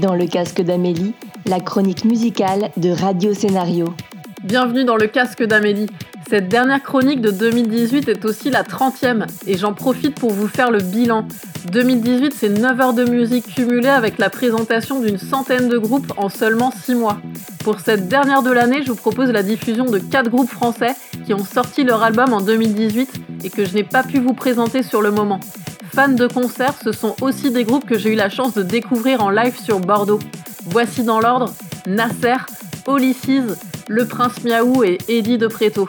dans le casque d'Amélie, la chronique musicale de Radio Scénario. Bienvenue dans le casque d'Amélie. Cette dernière chronique de 2018 est aussi la 30e et j'en profite pour vous faire le bilan. 2018, c'est 9 heures de musique cumulées avec la présentation d'une centaine de groupes en seulement 6 mois. Pour cette dernière de l'année, je vous propose la diffusion de 4 groupes français qui ont sorti leur album en 2018 et que je n'ai pas pu vous présenter sur le moment. Fans de concert, ce sont aussi des groupes que j'ai eu la chance de découvrir en live sur Bordeaux. Voici dans l'ordre Nasser, Olysses, Le Prince Miaou et Eddie de Préto.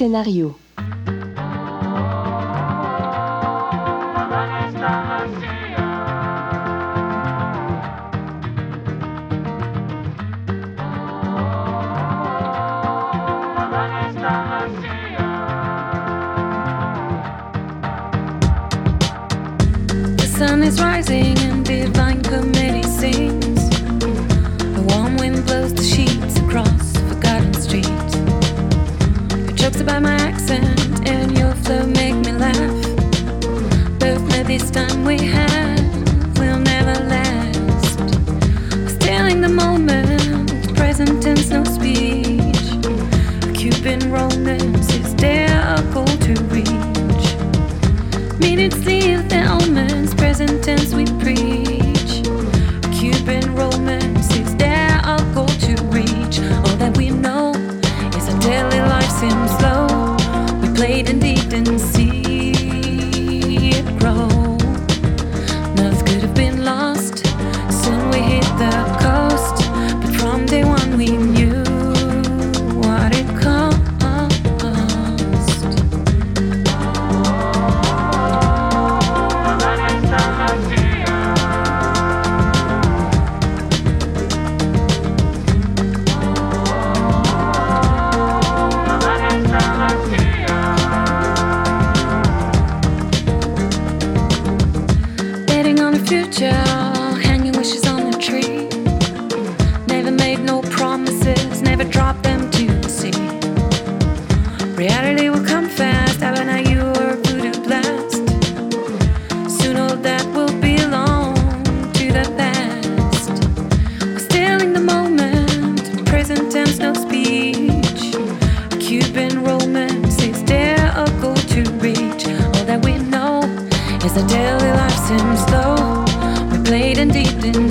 Scénario. Grow. romance is difficult to reach? All that we know is that daily life seems slow. We played and deep in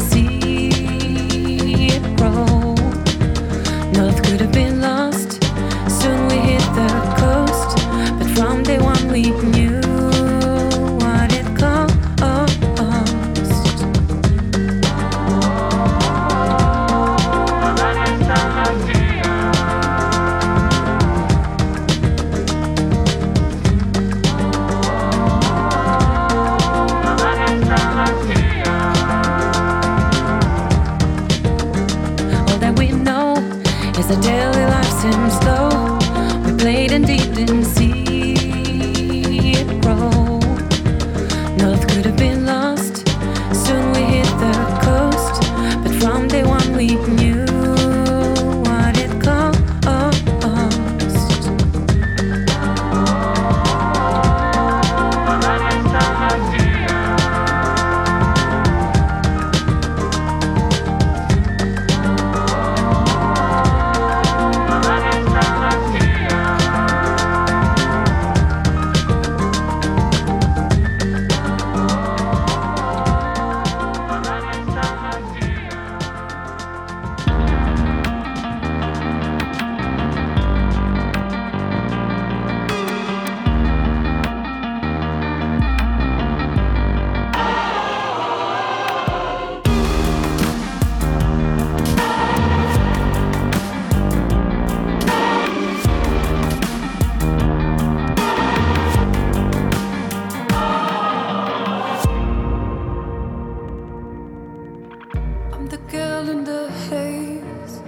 the girl in the haze.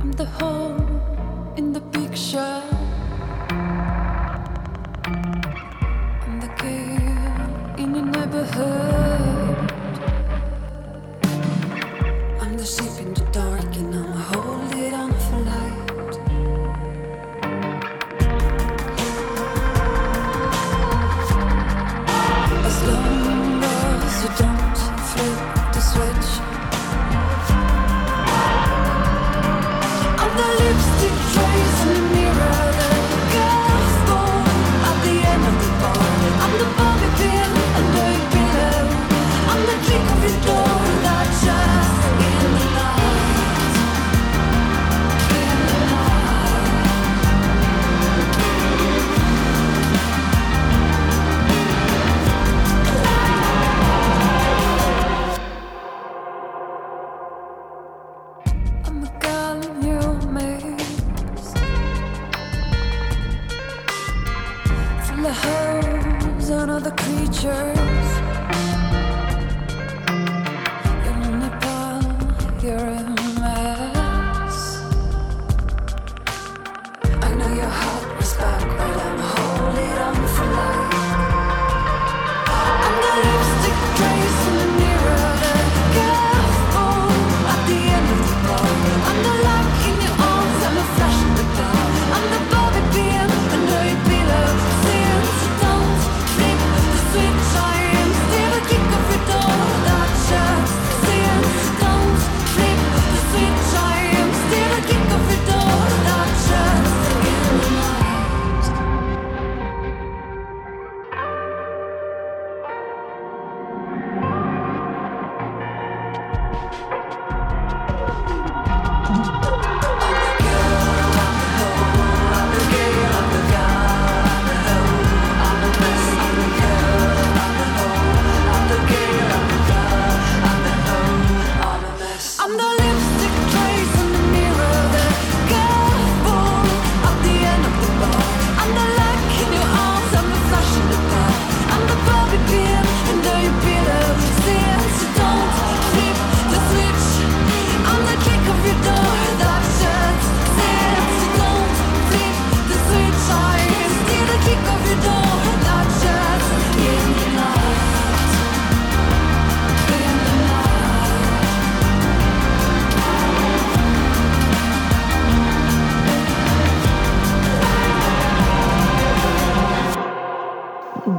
I'm the whole.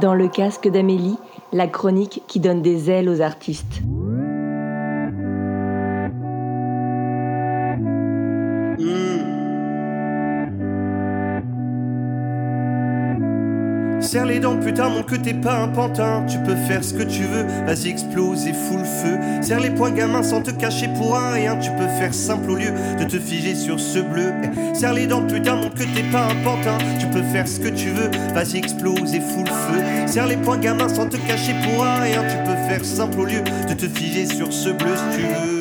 Dans le casque d'Amélie, la chronique qui donne des ailes aux artistes. Serre les dents, putain, mon que t'es pas un pantin. Tu peux faire ce que tu veux, vas-y, explose et fous le feu. Serre les poings, gamin, sans te cacher pour un rien. Tu peux faire simple au lieu de te figer sur ce bleu. Serre les dents, putain, mon que t'es pas un pantin. Tu peux faire ce que tu veux, vas-y, explose et fous le feu. Serre les poings, gamin, sans te cacher pour un rien. Tu peux faire simple au lieu de te figer sur ce bleu si tu veux.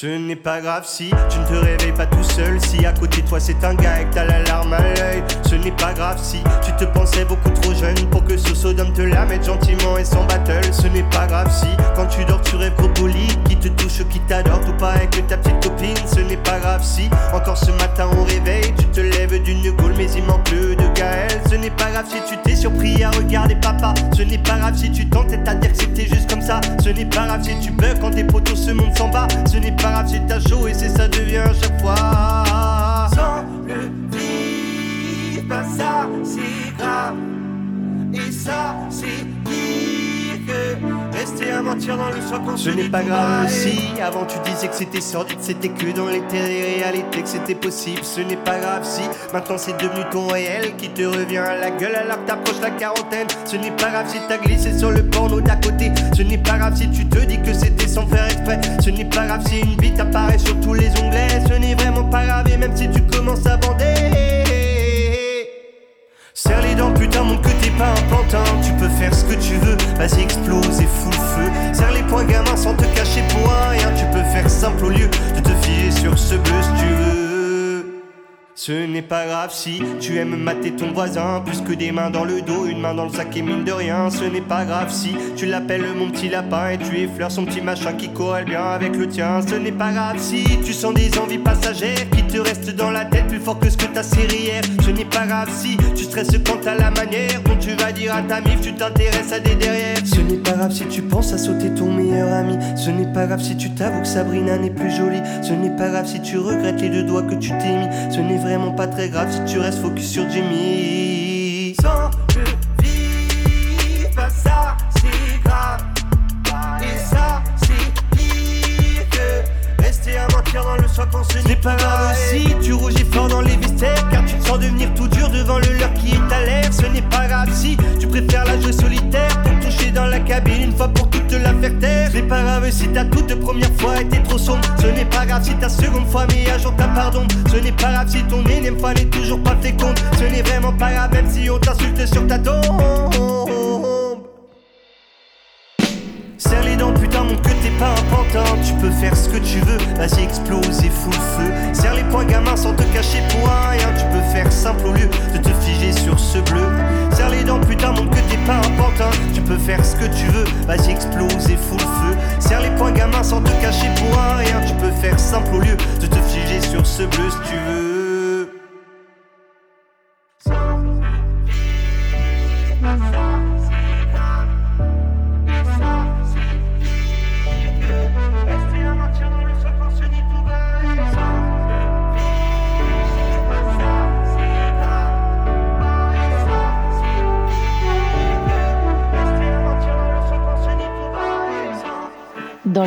Ce n'est pas grave si tu ne te réveilles pas tout seul. Si à côté de toi c'est un gars et que t'as la larme à l'œil. Ce n'est pas grave si tu te pensais beaucoup trop jeune pour que ce sodome te la mette gentiment et sans battle. Ce n'est pas grave si quand tu dors tu rêves bolide qui te touche, qui t'adore, tout pareil que ta petite copine. Ce n'est pas grave si encore ce matin au réveil tu te lèves d'une gaule mais il manque de Gaël. Ce n'est pas grave si tu t'es surpris à regarder papa. Ce n'est pas grave si tu tentais à dire que c'était juste comme ça. Ce n'est pas grave si tu bugs quand tes potos se montent s'en bas. Ce n'est pas grave si t'as chaud et c'est ça devient à chaque fois. Sans le vivre, bah ça c'est grave. Et ça c'est que rester à mentir dans le soir quand ce n'est pas grave si avant tu disais que c'était sordide, c'était que dans les réalités que c'était possible. Ce n'est pas grave si maintenant c'est devenu ton réel qui te revient à la gueule alors que t'approches la quarantaine. Ce n'est pas grave si t'as glissé sur le porno d'à côté. Ce n'est pas grave si tu te dis que c'était sans faire exprès. Ce n'est pas grave si une bite apparaît sur tous les onglets. Ce n'est vraiment pas grave et même si tu commences à bander. Les dents, putain, mon que t'es pas un pantin. Tu peux faire ce que tu veux, vas-y, explose et fous le feu. Serre les poings, gamin, sans te cacher pour rien. Tu peux faire simple au lieu de te fier sur ce bleu si tu veux. Ce n'est pas grave si tu aimes mater ton voisin plus que des mains dans le dos, une main dans le sac et mine de rien. Ce n'est pas grave si tu l'appelles mon petit lapin et tu effleures son petit machin qui corrèle bien avec le tien. Ce n'est pas grave si tu sens des envies passagères qui te restent dans la tête plus fort que ce que ta série hier. Ce n'est pas grave si tu stresses quant à la manière dont tu vas dire à ta mif tu t'intéresses à des derrière. Ce n'est pas grave si tu penses à sauter ton meilleur ami. Ce n'est pas grave si tu t'avoues que Sabrina n'est plus jolie. Ce n'est pas grave si tu regrettes les deux doigts que tu t'es mis. Ce n'est vraiment pas très grave si tu restes focus sur Jimmy. Ce n'est pas grave si tu rougis fort dans les viscères car tu te sens devenir tout dur devant le leur qui est à l'air. Ce n'est pas grave si tu préfères la jouer solitaire pour toucher dans la cabine une fois pour toutes te la faire taire. Ce n'est pas grave si ta toute première fois était trop sombre. Ce n'est pas grave si ta seconde fois mis à jour ta pardon. Ce n'est pas grave si ton énième fois n'est toujours pas féconde. Ce n'est vraiment pas grave même si on t'insulte sur ta tombe. Tu peux faire ce que tu veux, vas-y, explose et fous le feu. Serre les poings, gamin, sans te cacher pour rien. Tu peux faire simple au lieu de te figer sur ce bleu. Serre les dents, putain, mon que t'es pas un pantin. Tu peux faire ce que tu veux, vas-y, explose et fous le feu. Serre les poings, gamin, sans te cacher pour rien. Tu peux faire simple au lieu de te figer sur ce bleu si tu veux.